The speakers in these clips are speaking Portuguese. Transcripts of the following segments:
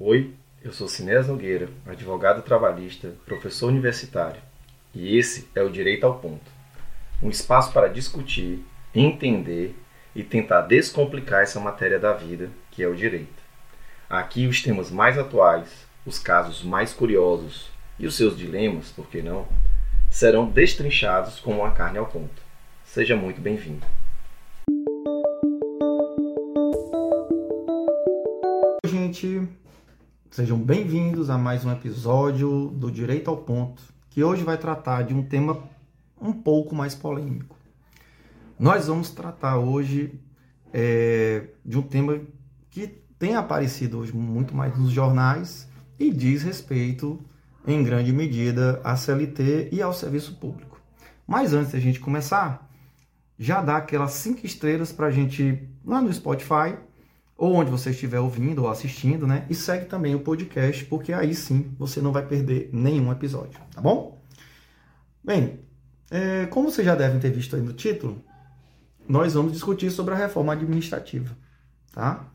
Oi, eu sou Sinés Nogueira, advogado trabalhista, professor universitário, e esse é o Direito ao Ponto um espaço para discutir, entender e tentar descomplicar essa matéria da vida que é o direito. Aqui os temas mais atuais, os casos mais curiosos e os seus dilemas, por que não, serão destrinchados como uma carne ao ponto. Seja muito bem-vindo. Gente, sejam bem-vindos a mais um episódio do Direito ao Ponto, que hoje vai tratar de um tema um pouco mais polêmico. Nós vamos tratar hoje é, de um tema que tem aparecido hoje muito mais nos jornais e diz respeito, em grande medida, à CLT e ao serviço público. Mas antes da gente começar, já dá aquelas cinco estrelas para a gente lá no Spotify ou onde você estiver ouvindo ou assistindo, né? E segue também o podcast, porque aí sim você não vai perder nenhum episódio, tá bom? Bem, é, como vocês já devem ter visto aí no título, nós vamos discutir sobre a reforma administrativa, tá?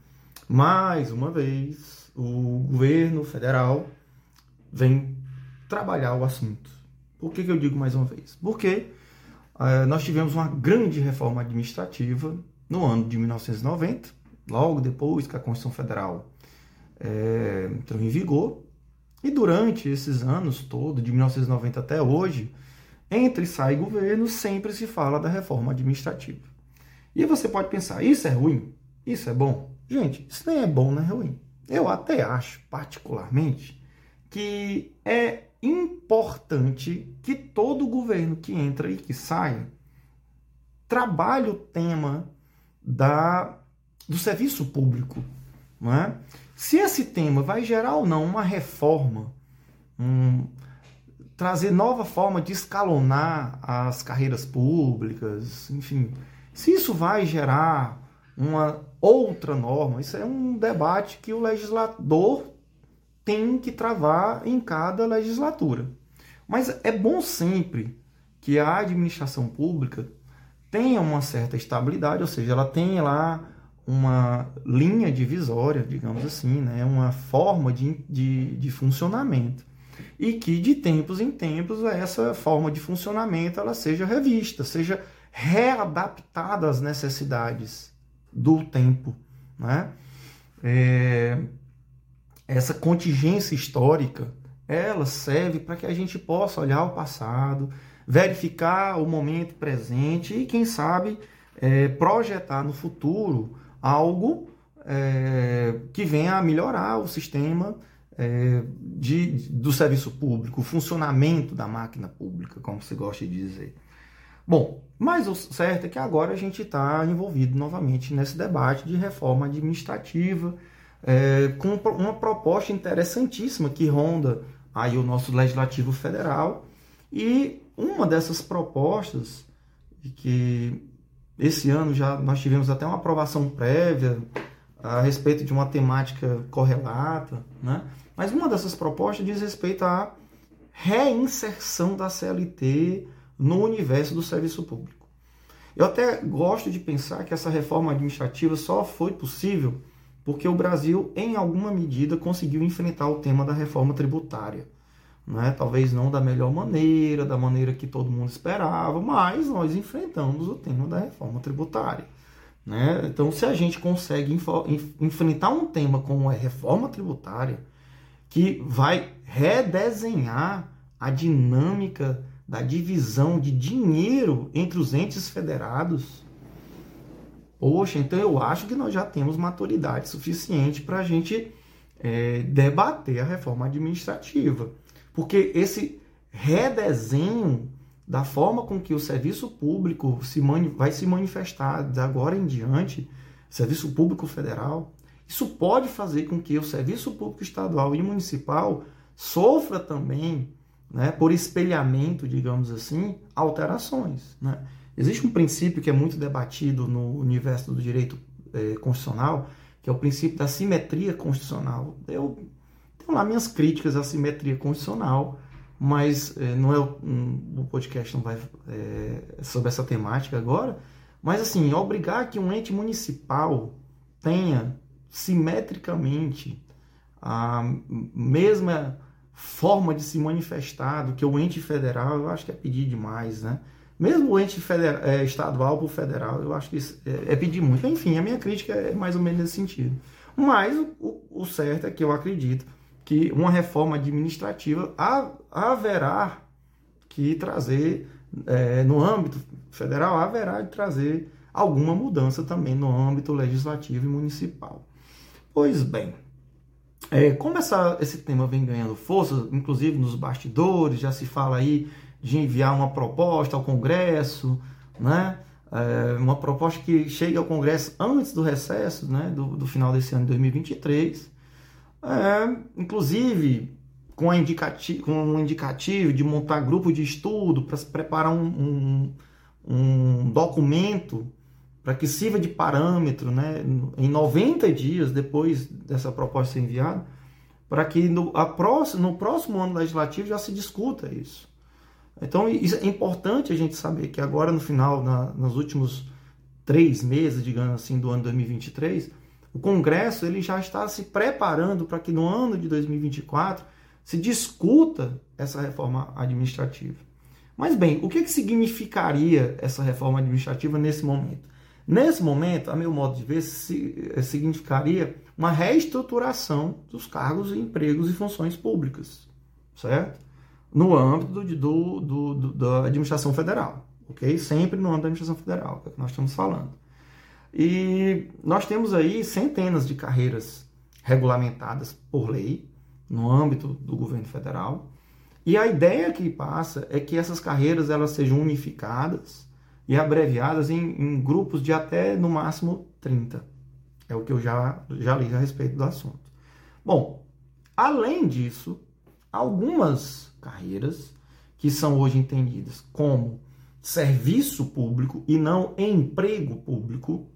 Mais uma vez, o governo federal vem trabalhar o assunto. Por que, que eu digo mais uma vez? Porque é, nós tivemos uma grande reforma administrativa no ano de 1990, logo depois que a Constituição Federal é, entrou em vigor, e durante esses anos todos, de 1990 até hoje, entre sai governo, sempre se fala da reforma administrativa. E você pode pensar, isso é ruim? Isso é bom? Gente, isso nem é bom nem é ruim. Eu até acho, particularmente, que é importante que todo governo que entra e que sai trabalhe o tema da, do serviço público. Não é? Se esse tema vai gerar ou não uma reforma, um, trazer nova forma de escalonar as carreiras públicas, enfim. Se isso vai gerar uma outra norma, isso é um debate que o legislador tem que travar em cada legislatura. Mas é bom sempre que a administração pública tenha uma certa estabilidade, ou seja, ela tenha lá uma linha divisória, digamos assim, né? uma forma de, de, de funcionamento e que de tempos em tempos essa forma de funcionamento ela seja revista, seja readaptada às necessidades do tempo. Né? É, essa contingência histórica ela serve para que a gente possa olhar o passado, verificar o momento presente e, quem sabe, é, projetar no futuro algo é, que venha a melhorar o sistema é, de, do serviço público, o funcionamento da máquina pública, como se gosta de dizer. Bom, mas o certo é que agora a gente está envolvido novamente nesse debate de reforma administrativa, é, com uma proposta interessantíssima que ronda aí o nosso legislativo federal e uma dessas propostas que esse ano já nós tivemos até uma aprovação prévia a respeito de uma temática correlata, né? Mas uma dessas propostas diz respeito à reinserção da CLT no universo do serviço público. Eu até gosto de pensar que essa reforma administrativa só foi possível porque o Brasil, em alguma medida, conseguiu enfrentar o tema da reforma tributária. Né? Talvez não da melhor maneira, da maneira que todo mundo esperava, mas nós enfrentamos o tema da reforma tributária. Né? Então, se a gente consegue enfrentar um tema como a reforma tributária, que vai redesenhar a dinâmica da divisão de dinheiro entre os entes federados. Poxa, então eu acho que nós já temos maturidade suficiente para a gente é, debater a reforma administrativa. Porque esse redesenho da forma com que o serviço público se vai se manifestar de agora em diante, serviço público federal, isso pode fazer com que o serviço público estadual e municipal sofra também, né, por espelhamento, digamos assim, alterações. Né? Existe um princípio que é muito debatido no universo do direito eh, constitucional, que é o princípio da simetria constitucional. Eu tenho lá minhas críticas à simetria constitucional, mas eh, não é um, o podcast não vai é, sobre essa temática agora. Mas assim, obrigar que um ente municipal tenha simetricamente a mesma forma de se manifestar do que o ente federal, eu acho que é pedir demais, né? Mesmo o ente federal, é, estadual para o federal, eu acho que é, é, pedir muito. Enfim, a minha crítica é mais ou menos nesse sentido. Mas o, o certo é que eu acredito que uma reforma administrativa haverá que trazer, é, no âmbito federal, haverá de trazer alguma mudança também no âmbito legislativo e municipal. Pois bem, é, como essa, esse tema vem ganhando força, inclusive nos bastidores, já se fala aí de enviar uma proposta ao Congresso, né? É, uma proposta que chegue ao Congresso antes do recesso, né? do, do final desse ano de 2023. É, inclusive, com, a indicati com um indicativo de montar grupo de estudo para se preparar um, um, um documento para que sirva de parâmetro né, em 90 dias depois dessa proposta ser enviada, para que no, próxima, no próximo ano legislativo já se discuta isso. Então, isso é importante a gente saber que agora, no final, na, nos últimos três meses, digamos assim, do ano 2023, o Congresso ele já está se preparando para que no ano de 2024 se discuta essa reforma administrativa. Mas bem, o que, que significaria essa reforma administrativa nesse momento? Nesse momento, a meu modo de ver, eh, significaria uma reestruturação dos cargos, empregos e funções públicas, certo? No âmbito do, do, do, do da administração federal, ok? Sempre no âmbito da administração federal, é o que nós estamos falando. E nós temos aí centenas de carreiras regulamentadas por lei no âmbito do governo federal. E a ideia que passa é que essas carreiras elas sejam unificadas e abreviadas em, em, grupos de até no máximo 30. É o que eu já, já li a respeito do assunto. Bom, além disso, algumas carreiras que são hoje entendidas como serviço público e não emprego público,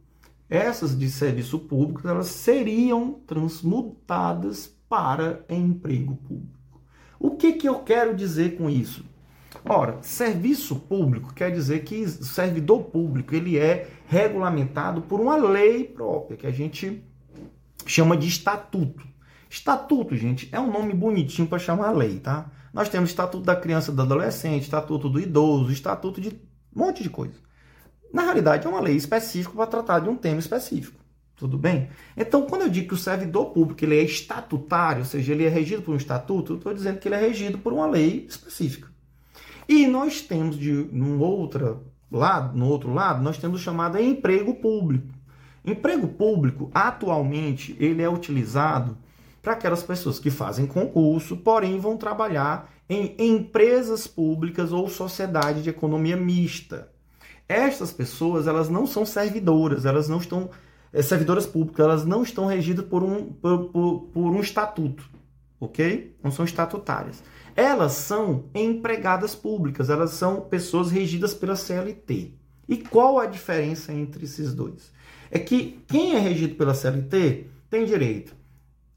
essas de serviço público elas seriam transmutadas para emprego público. O que, que eu quero dizer com isso? Ora, serviço público quer dizer que servidor público ele é regulamentado por uma lei própria, que a gente chama de estatuto. Estatuto, gente, é um nome bonitinho para chamar lei, tá? Nós temos estatuto da criança do adolescente, estatuto do idoso, estatuto de um monte de coisa. Na realidade, é uma lei específica para tratar de um tema específico. Tudo bem? Então, quando eu digo que o servidor público ele é estatutário, ou seja, ele é regido por um estatuto, eu estou dizendo que ele é regido por uma lei específica. E nós temos de no outro lado, no outro lado, nós temos o chamado emprego público. Emprego público, atualmente, ele é utilizado para aquelas pessoas que fazem concurso, porém vão trabalhar em empresas públicas ou sociedade de economia mista. Estas pessoas, elas não são servidoras, elas não estão é, servidoras públicas, elas não estão regidas por um, por, por, por um estatuto, ok? Não são estatutárias elas são empregadas públicas, elas são pessoas regidas pela CLT. E qual a diferença entre esses dois? É que quem é regido pela CLT tem direito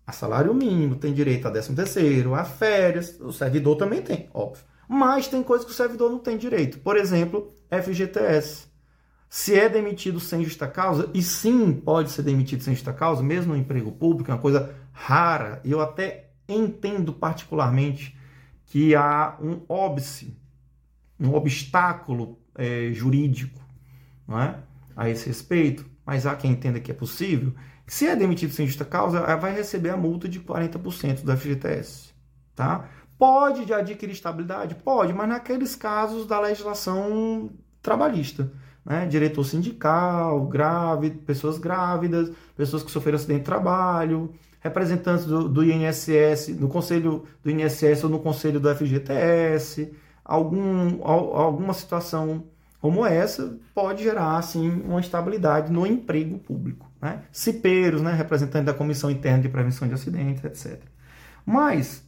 a salário mínimo, tem direito a 13 terceiro, a férias, o servidor também tem, óbvio. Mas tem coisas que o servidor não tem direito. Por exemplo, FGTS. Se é demitido sem justa causa, e sim pode ser demitido sem justa causa, mesmo no emprego público, é uma coisa rara, e eu até entendo particularmente que há um óbice, um obstáculo é, jurídico não é? a esse respeito, mas há quem entenda que é possível, se é demitido sem justa causa, vai receber a multa de 40% do FGTS. Tá? Pode de adquirir estabilidade? Pode, mas naqueles casos da legislação trabalhista. Né? Diretor sindical, grave, pessoas grávidas, pessoas que sofreram acidente de trabalho, representantes do, do INSS, no conselho do INSS ou no conselho do FGTS, algum, alguma situação como essa pode gerar assim uma estabilidade no emprego público, né? Cipeiros, né, representante da Comissão Interna de Prevenção de Acidentes, etc. Mas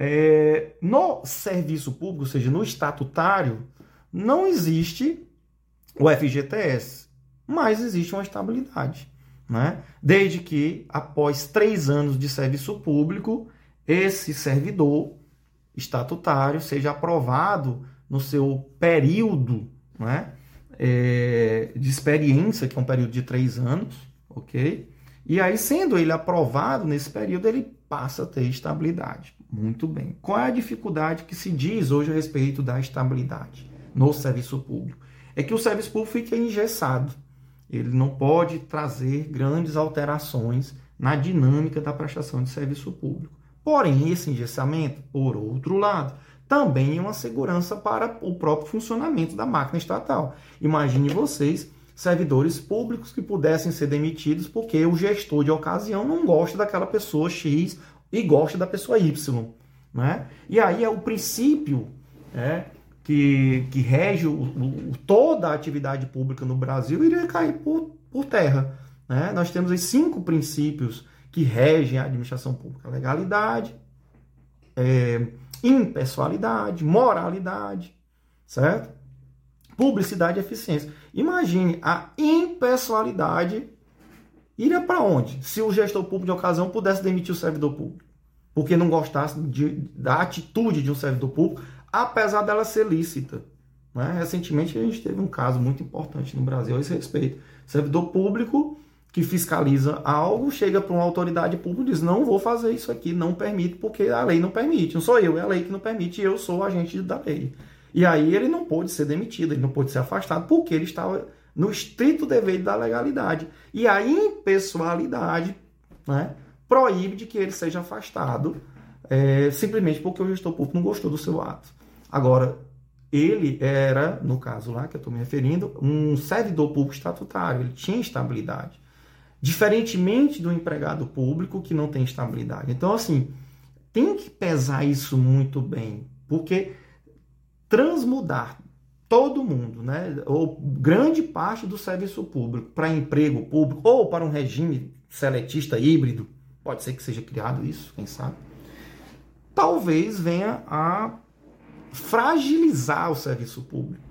é, no serviço público, ou seja, no estatutário, não existe o FGTS, mas existe uma estabilidade né? desde que, após três anos de serviço público, esse servidor estatutário seja aprovado no seu período né? É, de experiência, que é um período de três anos, ok? E aí, sendo ele aprovado nesse período, ele passa a ter estabilidade. Muito bem. Qual é a dificuldade que se diz hoje a respeito da estabilidade no serviço público? É que o serviço público fica engessado. Ele não pode trazer grandes alterações na dinâmica da prestação de serviço público. Porém, esse engessamento, por outro lado, também é uma segurança para o próprio funcionamento da máquina estatal. Imagine vocês, servidores públicos que pudessem ser demitidos porque o gestor de ocasião não gosta daquela pessoa X e gosta da pessoa Y. Né? E aí é o princípio é, que, que rege o, o, toda a atividade pública no Brasil iria cair por, por terra. Né? Nós temos aí cinco princípios que regem a administração pública: legalidade, é, impessoalidade, moralidade, certo? Publicidade e eficiência. Imagine a impessoalidade iria para onde? Se o gestor público de ocasião pudesse demitir o servidor público, porque não gostasse de, da atitude de um servidor público, apesar dela ser lícita. Né? Recentemente a gente teve um caso muito importante no Brasil a esse respeito. Servidor público que fiscaliza algo, chega para uma autoridade pública e diz: Não vou fazer isso aqui, não permito, porque a lei não permite. Não sou eu, é a lei que não permite eu sou o agente da lei. E aí ele não pôde ser demitido, ele não pôde ser afastado, porque ele estava no estrito dever da legalidade. E a impessoalidade né, proíbe de que ele seja afastado é, simplesmente porque o gestor público não gostou do seu ato. Agora, ele era, no caso lá que eu estou me referindo, um servidor público estatutário, ele tinha estabilidade. Diferentemente do empregado público que não tem estabilidade. Então, assim, tem que pesar isso muito bem, porque transmudar todo mundo, né, ou grande parte do serviço público para emprego público ou para um regime seletista híbrido, pode ser que seja criado isso, quem sabe, talvez venha a fragilizar o serviço público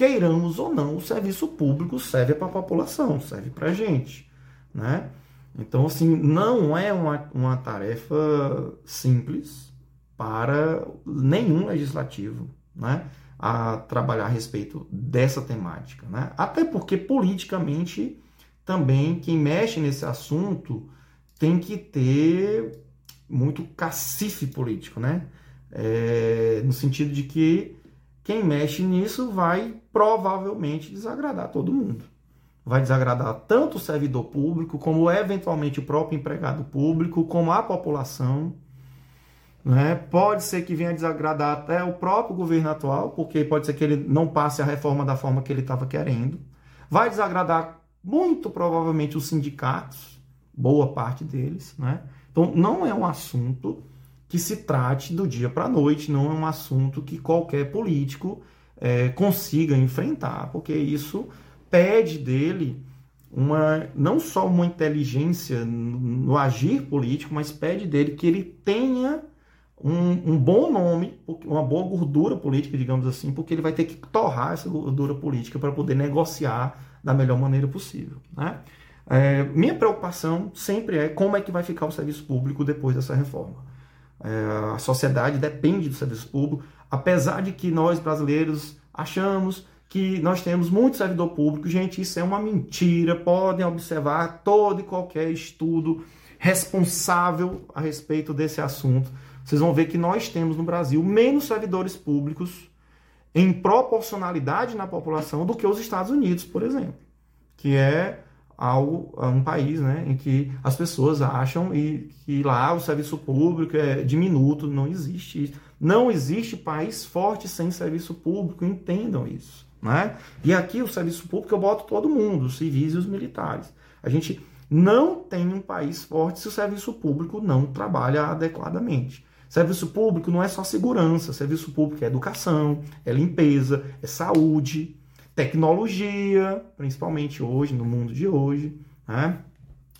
queiramos ou não, o serviço público serve para a população, serve para a gente, né? Então, assim, não é uma, uma tarefa simples para nenhum legislativo, né? A trabalhar a respeito dessa temática, né? Até porque, politicamente, também quem mexe nesse assunto tem que ter muito cacife político, né? É, no sentido de que quem mexe nisso vai provavelmente desagradar todo mundo. Vai desagradar tanto o servidor público, como eventualmente o próprio empregado público, como a população. Né? Pode ser que venha desagradar até o próprio governo atual, porque pode ser que ele não passe a reforma da forma que ele estava querendo. Vai desagradar muito provavelmente os sindicatos, boa parte deles. Né? Então, não é um assunto que se trate do dia para a noite, não é um assunto que qualquer político é, consiga enfrentar, porque isso pede dele uma não só uma inteligência no agir político, mas pede dele que ele tenha um, um, bom nome, uma boa gordura política, digamos assim, porque ele vai ter que torrar essa gordura política para poder negociar da melhor maneira possível. Né? É, minha preocupação sempre é como é que vai ficar o serviço público depois dessa reforma. É, a sociedade depende do serviço público, apesar de que nós brasileiros achamos que nós temos muito servidor público. Gente, isso é uma mentira. Podem observar todo e qualquer estudo responsável a respeito desse assunto. Vocês vão ver que nós temos no Brasil menos servidores públicos em proporcionalidade na população do que os Estados Unidos, por exemplo, que é algo, um país né, em que as pessoas acham e que lá o serviço público é diminuto, não existe Não existe país forte sem serviço público, entendam isso. Né? E aqui o serviço público eu boto todo mundo, os civis e os militares. A gente não tem um país forte se o serviço público não trabalha adequadamente. Serviço público não é só segurança, serviço público é educação, é limpeza, é saúde, tecnologia, principalmente hoje, no mundo de hoje. Né?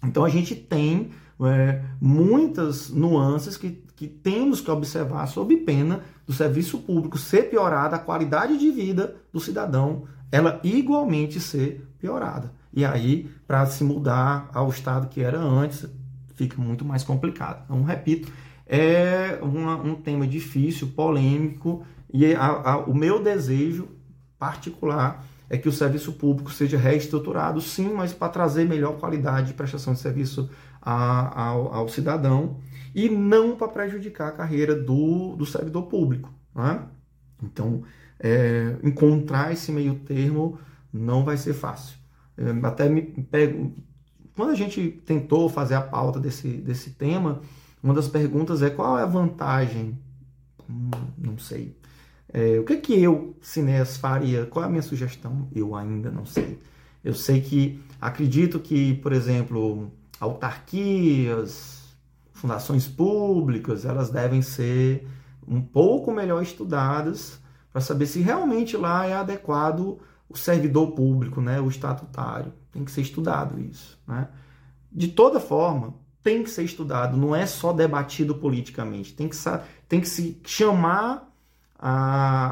Então a gente tem é, muitas nuances que, que temos que observar sob pena do serviço público ser piorada, a qualidade de vida do cidadão ela igualmente ser piorada. E aí, para se mudar ao estado que era antes, fica muito mais complicado. Então, repito, é uma, um tema difícil, polêmico, e a, a, o meu desejo particular é que o serviço público seja reestruturado, sim, mas para trazer melhor qualidade de prestação de serviço a, ao, ao, cidadão e não para prejudicar a carreira do, do servidor público. Né? Então, é, encontrar esse meio termo não vai ser fácil. É, até me pego. Quando a gente tentou fazer a pauta desse, desse tema, uma das perguntas é qual é a vantagem? Hum, não sei. É, o que, que eu, Cineas, faria? Qual é a minha sugestão? Eu ainda não sei. Eu sei que acredito que, por exemplo, autarquias, fundações públicas, elas devem ser um pouco melhor estudadas para saber se realmente lá é adequado o servidor público, né, o estatutário. Tem que ser estudado isso. Né? De toda forma, tem que ser estudado, não é só debatido politicamente. Tem que, tem que se chamar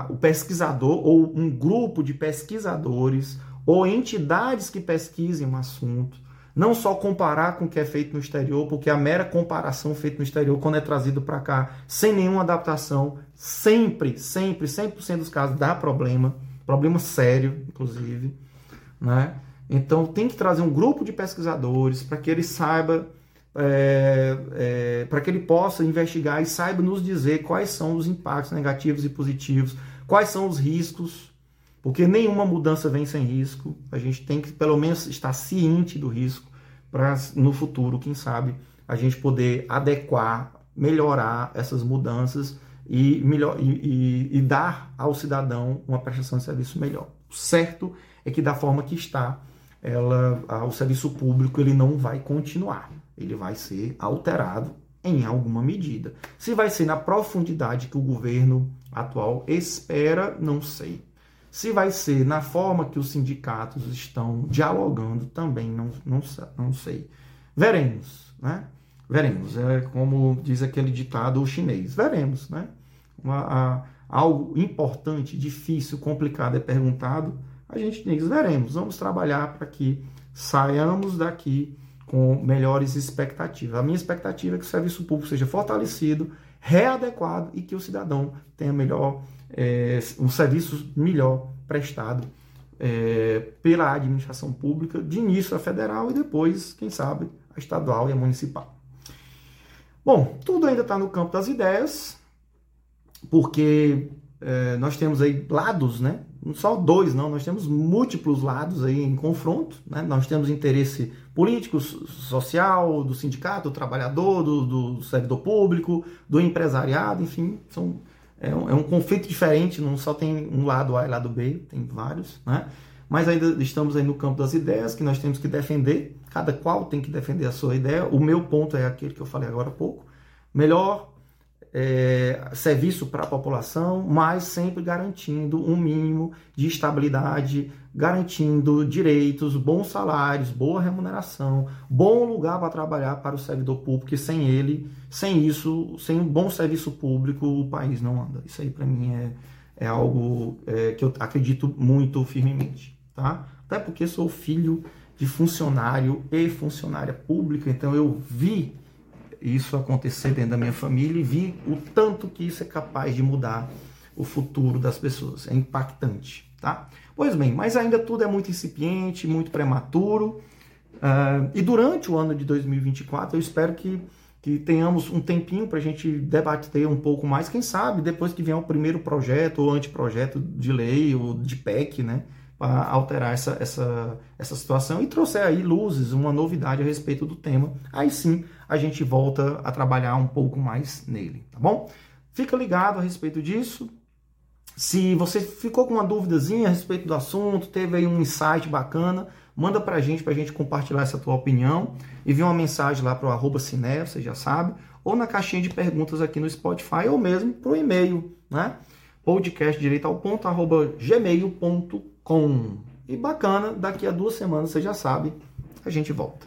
o pesquisador ou um grupo de pesquisadores ou entidades que pesquisem um assunto. Não só comparar com o que é feito no exterior, porque a mera comparação feita no exterior, quando é trazido para cá, sem nenhuma adaptação, sempre, sempre, 100% dos casos dá problema, problema sério, inclusive. Né? Então tem que trazer um grupo de pesquisadores para que ele saiba é, é, para que ele possa investigar e saiba nos dizer quais são os impactos negativos e positivos, quais são os riscos, porque nenhuma mudança vem sem risco. A gente tem que pelo menos estar ciente do risco para no futuro, quem sabe, a gente poder adequar, melhorar essas mudanças e, melhor, e, e, e dar ao cidadão uma prestação de serviço melhor. Certo é que da forma que está, ela, o serviço público ele não vai continuar ele vai ser alterado em alguma medida. Se vai ser na profundidade que o governo atual espera, não sei. Se vai ser na forma que os sindicatos estão dialogando, também não, não, não sei. Veremos, né? Veremos. É como diz aquele ditado chinês. Veremos, né? Uma, a, algo importante, difícil, complicado é perguntado, a gente diz, veremos. Vamos trabalhar para que saiamos daqui com melhores expectativas. A minha expectativa é que o serviço público seja fortalecido, readequado e que o cidadão tenha melhor é, um serviço melhor prestado é, pela administração pública, de início a federal e depois, quem sabe, a estadual e a municipal. Bom, tudo ainda está no campo das ideias, porque é, nós temos aí lados, né? Não só dois, não, nós temos múltiplos lados aí em confronto, né? Nós temos interesse político, social, do sindicato, do trabalhador, do, do servidor público, do empresariado, enfim, são, é, um, é um conflito diferente, não só tem um lado A e lado B, tem vários, né? Mas ainda estamos aí no campo das ideias que nós temos que defender, cada qual tem que defender a sua ideia. O meu ponto é aquele que eu falei agora há pouco. Melhor é, serviço para a população, mas sempre garantindo um mínimo de estabilidade, garantindo direitos, bons salários, boa remuneração, bom lugar para trabalhar para o servidor público, e sem ele, sem isso, sem um bom serviço público, o país não anda. Isso aí para mim é, é algo é, que eu acredito muito firmemente, tá? Até porque sou filho de funcionário e funcionária pública, então eu vi isso acontecer dentro da minha família e vi o tanto que isso é capaz de mudar o futuro das pessoas. É impactante, tá? Pois bem, mas ainda tudo é muito incipiente, muito prematuro. Uh, e durante o ano de 2024, eu espero que, que tenhamos um tempinho para a gente debater um pouco mais. Quem sabe depois que vier o primeiro projeto ou anteprojeto de lei ou de PEC, né? Para alterar essa, essa, essa situação e trouxer aí luzes, uma novidade a respeito do tema. Aí sim a gente volta a trabalhar um pouco mais nele, tá bom? Fica ligado a respeito disso. Se você ficou com uma duvidazinha a respeito do assunto, teve aí um insight bacana, manda pra gente, pra gente compartilhar essa tua opinião. Envia uma mensagem lá pro arroba Cine, você já sabe, ou na caixinha de perguntas aqui no Spotify, ou mesmo pro e-mail, né? podcast direito ao ponto, arroba gmail.com. E bacana, daqui a duas semanas, você já sabe, a gente volta.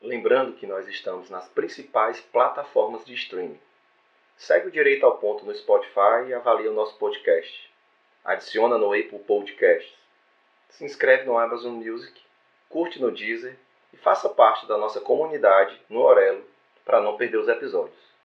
Lembrando que nós estamos nas principais plataformas de streaming. Segue o Direito ao Ponto no Spotify e avalia o nosso podcast. Adiciona no Apple Podcasts. Se inscreve no Amazon Music, curte no Deezer e faça parte da nossa comunidade no Orelo para não perder os episódios.